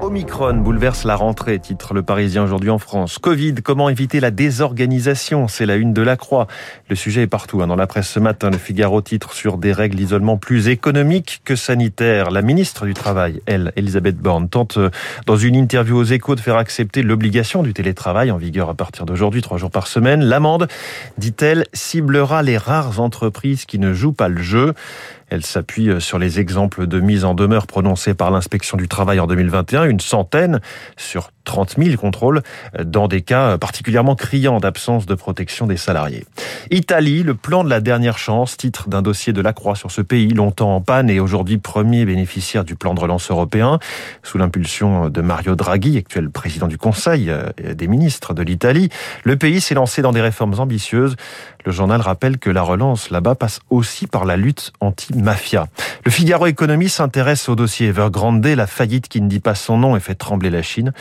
Omicron bouleverse la rentrée, titre le Parisien aujourd'hui en France. Covid, comment éviter la désorganisation? C'est la une de la Croix. Le sujet est partout. Hein. Dans la presse ce matin, le Figaro titre sur des règles d'isolement plus économiques que sanitaires. La ministre du Travail, elle, Elisabeth Borne, tente euh, dans une interview aux échos de faire accepter l'obligation du télétravail en vigueur à partir d'aujourd'hui, trois jours par semaine. L'amende, dit-elle, ciblera les rares entreprises qui ne jouent pas le jeu. Elle s'appuie euh, sur les exemples de mise en demeure prononcés par l'inspection du travail en 2021, une centaine sur 30 000 contrôles euh, dans des cas euh, particulièrement criants d'absence de protection des salariés. Italie, le plan de la dernière chance, titre d'un dossier de la Croix sur ce pays, longtemps en panne et aujourd'hui premier bénéficiaire du plan de relance européen, sous l'impulsion de Mario Draghi, actuel président du Conseil des ministres de l'Italie. Le pays s'est lancé dans des réformes ambitieuses. Le journal rappelle que la relance là-bas passe aussi par la lutte anti mafia. Le Figaro Économie s'intéresse au dossier Evergrande, la faillite qui ne dit pas son nom et fait trembler la Chine.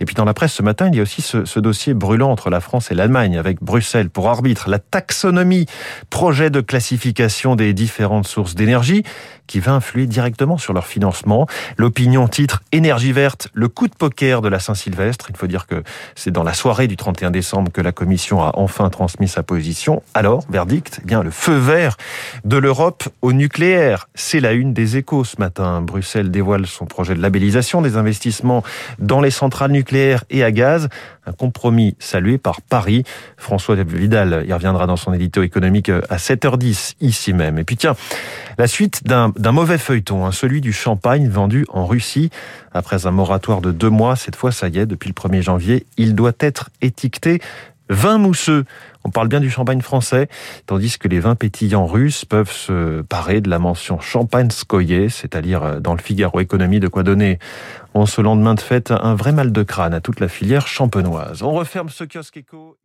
Et puis dans la presse ce matin, il y a aussi ce, ce dossier brûlant entre la France et l'Allemagne, avec Bruxelles pour arbitre la taxonomie, projet de classification des différentes sources d'énergie qui va influer directement sur leur financement. L'opinion titre Énergie verte, le coup de poker de la Saint-Sylvestre. Il faut dire que c'est dans la soirée du 31 décembre que la Commission a enfin transmis sa position. Alors, verdict, eh bien le feu vert de l'Europe au nucléaire. C'est la une des échos ce matin. Bruxelles dévoile son projet de labellisation des investissements dans les centrales nucléaires et à gaz. Un compromis salué par Paris. François Vidal y reviendra dans son édito économique à 7h10 ici même. Et puis tiens, la suite d'un mauvais feuilleton, hein, celui du champagne vendu en Russie. Après un moratoire de deux mois, cette fois ça y est, depuis le 1er janvier, il doit être étiqueté vin mousseux. On parle bien du champagne français, tandis que les vins pétillants russes peuvent se parer de la mention champagne skoye, c'est-à-dire euh, dans le Figaro Économie de quoi donner en ce lendemain de fête un vrai mal de crâne à toute la filière champenoise. On referme ce kiosque éco.